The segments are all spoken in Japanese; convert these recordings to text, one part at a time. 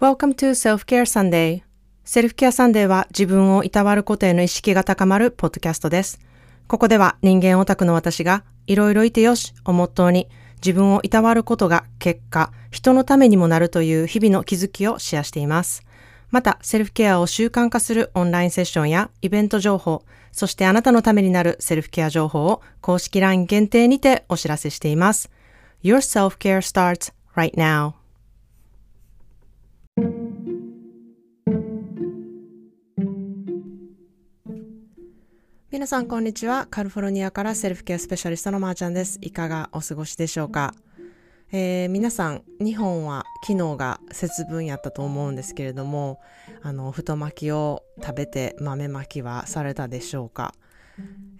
Welcome to Self-Care Sunday. Self-Care Sunday は自分をいたわることへの意識が高まるポッドキャストです。ここでは人間オタクの私がいろいろいてよしをモットーに自分をいたわることが結果、人のためにもなるという日々の気づきをシェアしています。また、セルフケアを習慣化するオンラインセッションやイベント情報、そしてあなたのためになるセルフケア情報を公式 LINE 限定にてお知らせしています。Your self-care starts right now. 皆さんこんにちは。カリフォルニアからセルフケアスペシャリストのまーちゃんです。いかがお過ごしでしょうか、えー皆さん、日本は昨日が節分やったと思うんですけれども、あの、太巻きを食べて豆巻きはされたでしょうか、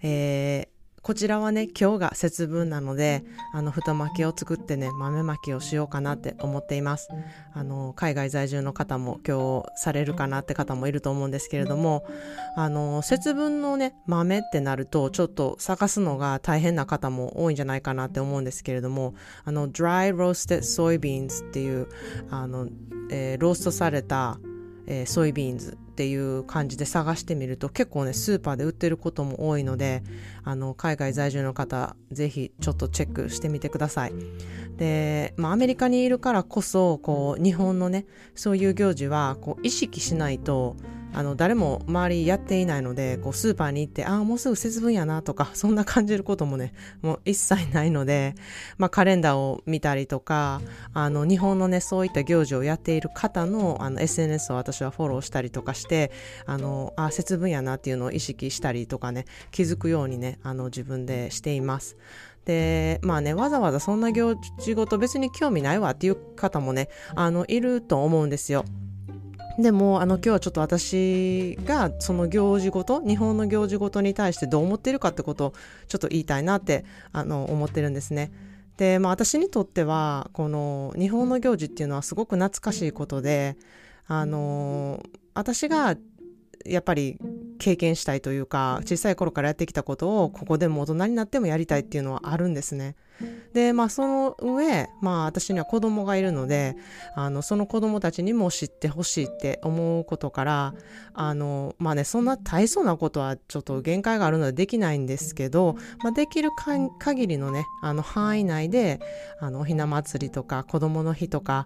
えーこちらはね、今日が節分なので、あの、太巻きを作ってね、豆巻きをしようかなって思っています。あの、海外在住の方も今日されるかなって方もいると思うんですけれども、あの、節分のね、豆ってなると、ちょっと探すのが大変な方も多いんじゃないかなって思うんですけれども、あの、dry roasted soybeans っていう、あの、えーローストされた、えーソイビーンズっていう感じで探してみると結構ねスーパーで売ってることも多いのであの海外在住の方是非ちょっとチェックしてみてください。で、まあ、アメリカにいるからこそこう日本のねそういう行事はこう意識しないとあの誰も周りやっていないのでこうスーパーに行ってああもうすぐ節分やなとか そんな感じることもねもう一切ないので、まあ、カレンダーを見たりとかあの日本のねそういった行事をやっている方のあの SNS を私はフォローしたりとかしてあのあ節分やなっていうのを意識したりとかね気づくようにねあの自分でしています。でまあねわざわざそんな行事ごと別に興味ないわっていう方もねあのいると思うんですよ。でもあの今日はちょっと私がその行事ごと日本の行事ごとに対してどう思ってるかってことをちょっと言いたいなってあの思ってるんですね。で、まあ、私にとってはこの日本の行事っていうのはすごく懐かしいことであの私がやっぱり経験したいというか小さい頃からやってきたことをここでも大人になってもやりたいっていうのはあるんですね。でまあその上まあ私には子供がいるのであのその子供たちにも知ってほしいって思うことからあのまあねそんな大層なことはちょっと限界があるのでできないんですけど、まあ、できるか限りのねあの範囲内であのおひな祭りとか子供の日とか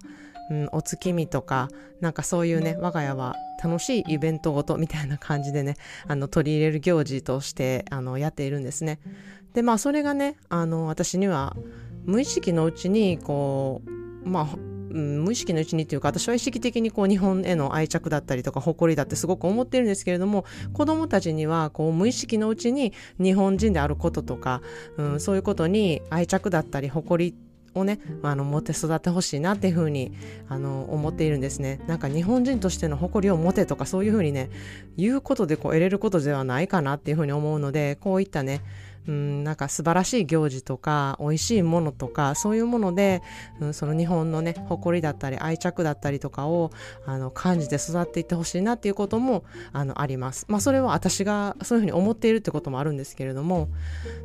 うん、お月見とかなんかそういうね我が家は楽しいイベントごとみたいな感じでねあの取り入れる行事としてあのやっているんですね。でまあそれがねあの私には無意識のうちにこうまあうん無意識のうちにっていうか私は意識的にこう日本への愛着だったりとか誇りだってすごく思ってるんですけれども子供たちにはこう無意識のうちに日本人であることとか、うん、そういうことに愛着だったり誇りをね、あの持って育ってほしいなっていうふうにあの思っているんですね。なんか日本人としての誇りを持てとかそういうふうにね言うことでこう得れることではないかなっていうふうに思うのでこういったねうん、なんか素晴らしい行事とか美味しいものとかそういうもので、うん、その日本のね誇りだったり愛着だったりとかをあの感じて育っていってほしいなっていうこともあのあります。まあそれは私がそういうふうに思っているってこともあるんですけれども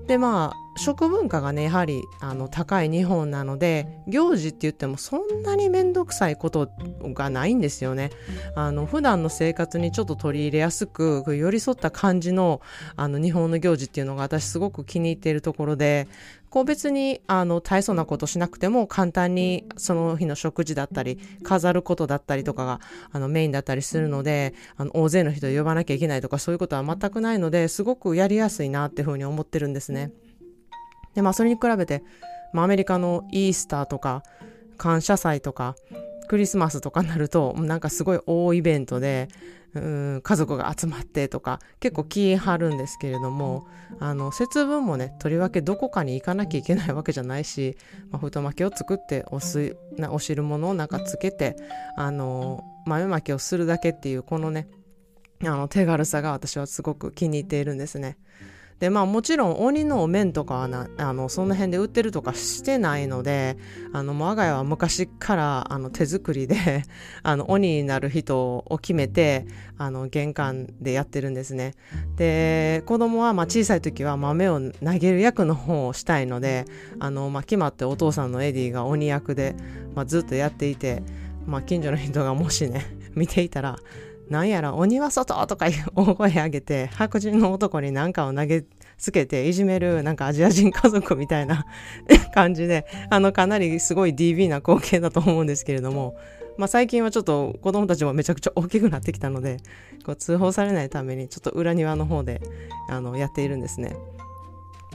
でまあ食文化がねやはりあの高い日本なので行事って言ってもそんなに面倒くさいことがないんですよね。あの普段の生活にちょっと取り入れやすく寄り添った感じのあの日本の行事っていうのが私すごく気に入っているところでこう別にあの大層なことしなくても簡単にその日の食事だったり飾ることだったりとかがあのメインだったりするのであの大勢の人呼ばなきゃいけないとかそういうことは全くないのですごくやりやすいなっていうふうに思ってるんですね。でまあそれに比べて、まあ、アメリカのイースターとか感謝祭とかクリスマスとかになるとなんかすごい大イベントでうん家族が集まってとか結構気張るんですけれどもあの節分もねとりわけどこかに行かなきゃいけないわけじゃないし、まあ、太巻きを作っておすなお汁物をなんかつけてあの豆まきをするだけっていうこのねあの手軽さが私はすごく気に入っているんですね。でまあもちろん鬼のお面とかはなあのその辺で売ってるとかしてないのであの我が家は昔からあの手作りで あの鬼になる人を決めてあの玄関でやってるんですね。で子供はまあ小さい時は豆を投げる役の方をしたいのであの、まあ、決まってお父さんのエディが鬼役で、まあ、ずっとやっていてまあ、近所の人がもしね、見ていたら、なんやら鬼は外とかいう 大声上げて白人の男に何かを投げつけていじめるなんかアジア人家族みたいな 感じであのかなりすごい DB な光景だと思うんですけれどもまあ、最近はちょっと子供たちもめちゃくちゃ大きくなってきたのでこう通報されないためにちょっと裏庭の方であのやっているんですね。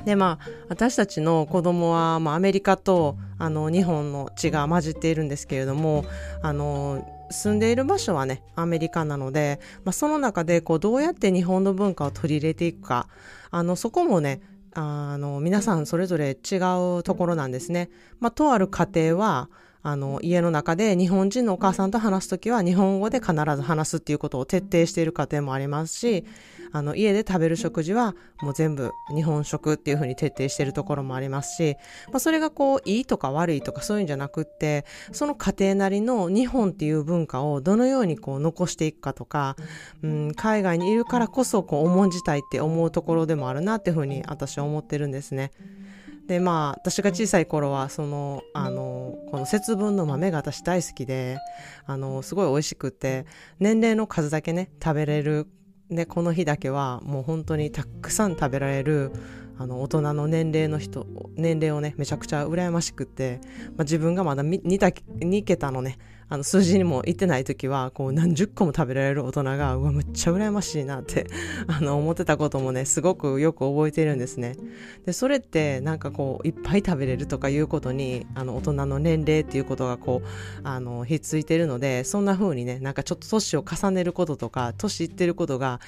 でまあ私たちの子供はまあアメリカとあの日本の血が混じっているんですけれどもあの住んでいる場所はねアメリカなので、まあ、その中でこうどうやって日本の文化を取り入れていくかあのそこもねあの皆さんそれぞれ違うところなんですね。まあ、とある家庭はあの、家の中で日本人のお母さんと話すときは日本語で必ず話すっていうことを徹底している家庭もありますし、あの、家で食べる食事はもう全部日本食っていうふうに徹底しているところもありますし、まあ、それがこう、いいとか悪いとかそういうんじゃなくって、その家庭なりの日本っていう文化をどのようにこう残していくかとか、うん、海外にいるからこそこう重んじたいって思うところでもあるなっていうふうに私は思ってるんですね。でまあ私が小さい頃はそのあのこの節分の豆が私大好きであのすごい美味しくて年齢の数だけね食べれるでこの日だけはもう本当にたくさん食べられるあの大人の年齢の人年齢をねめちゃくちゃ羨ましくて、まあ、自分がまだ 2, 2桁のねあの数字にも行ってない時はこう何十個も食べられる大人がうわめっちゃ羨ましいなって あの思ってたこともねすごくよく覚えてるんですね。でそれってなんかこういっぱい食べれるとかいうことにあの大人の年齢っていうことがこうあのひっついてるのでそんな風にねなんかちょっと年を重ねることとか年いってることが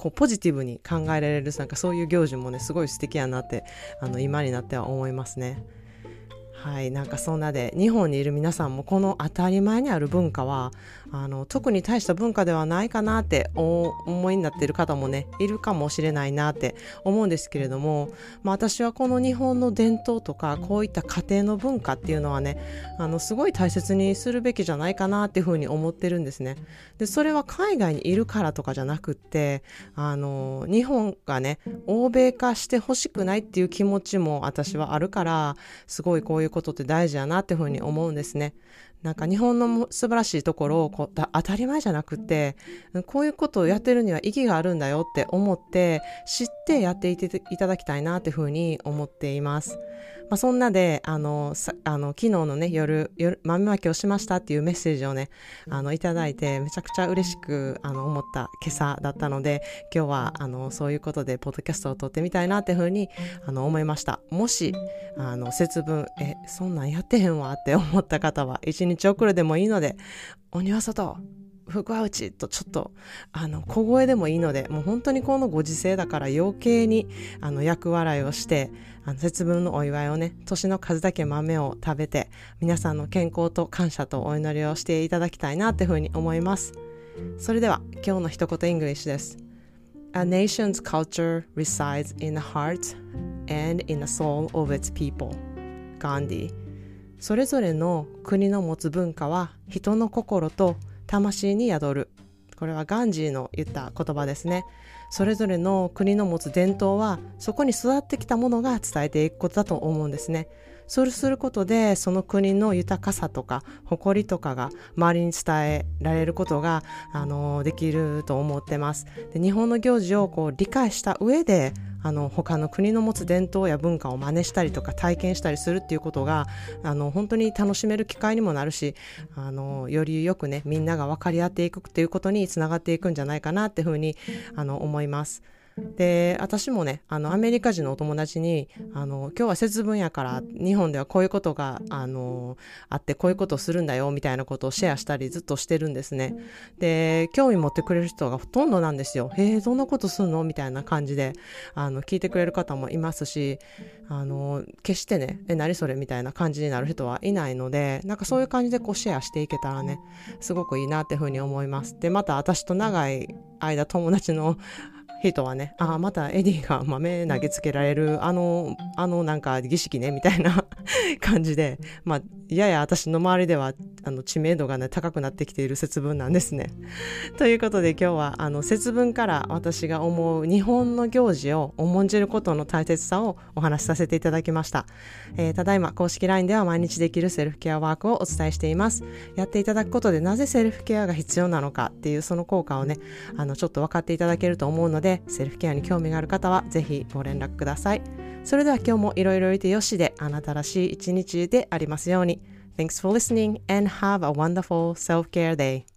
こうポジティブに考えられるなんかそういう行事もねすごい素敵やなってあの今になっては思いますね。はいなんかそんなで日本にいる皆さんもこの当たり前にある文化はあの特に大した文化ではないかなってお思いになっている方もねいるかもしれないなって思うんですけれども、まあ、私はこの日本の伝統とかこういった家庭の文化っていうのはねあのすごい大切にするべきじゃないかなっていうふうに思ってるんですね。でそれは海外にいるからとかじゃなくってあの日本がね欧米化してほしくないっていう気持ちも私はあるからすごいこういうことって大事やなっていうふうに思うんですね。なんか日本の素晴らしいところをこう当たり前じゃなくて、こういうことをやってるには意義があるんだよって思って、知ってやっていていただきたいなっていうふうに思っています。まあ、そんなで、あの、あの昨日のね、夜、夜、豆まきをしましたっていうメッセージをね、あの、いただいて、めちゃくちゃ嬉しく、あの、思った今朝だったので、今日は、あの、そういうことで、ポッドキャストを撮ってみたいなっていうふうに、あの、思いました。もし、あの、節分、え、そんなんやってへんわって思った方は、一日遅れでもいいので、鬼は外福は内とちょっとあの小声でもいいのでもう本当にこのご時世だから余計にあの厄払いをしてあの節分のお祝いをね年の数だけ豆を食べて皆さんの健康と感謝とお祈りをしていただきたいなっていうふうに思います。それでは今日の一言イングリッシュです。A nation's culture resides in the heart and in the soul of its people. ガンディそれぞれの国の持つ文化は人の心と魂に宿る。これはガンジーの言った言葉ですね。それぞれの国の持つ伝統はそこに育ってきたものが伝えていくことだと思うんですね。そうすることでその国の豊かさとか誇りとかが周りに伝えられることがあのできると思ってますで日本の行事をこう理解した上であの他の国の持つ伝統や文化を真似したりとか体験したりするっていうことがあの本当に楽しめる機会にもなるしあのよりよくねみんなが分かり合っていくっていうことにつながっていくんじゃないかなっていうふうにあの思います。で私もねあのアメリカ人のお友達にあの今日は節分やから日本ではこういうことがあのあってこういうことをするんだよみたいなことをシェアしたりずっとしてるんですね。で興味持ってくれる人がほとんどなんですよ。へえどんなことするの？みたいな感じであの聞いてくれる方もいますしあの決してねえ何それ？みたいな感じになる人はいないのでなんかそういう感じでこうシェアしていけたらねすごくいいなっていうふうに思います。でまた私と長い間友達の人はね、ああ、またエディが豆投げつけられる、あの、あのなんか儀式ね、みたいな 感じで、まあ、やや私の周りではあの知名度がね高くなってきている節分なんですね。ということで今日はあの節分から私が思う日本の行事を重んじることの大切さをお話しさせていただきました。えー、ただいま公式 LINE では毎日できるセルフケアワークをお伝えしています。やっていただくことでなぜセルフケアが必要なのかっていうその効果をねあのちょっと分かっていただけると思うのでセルフケアに興味がある方はぜひご連絡ください。それでは今日もいろいろいてよしであなたらしい一日でありますように。Thanks for listening and have a wonderful self-care day.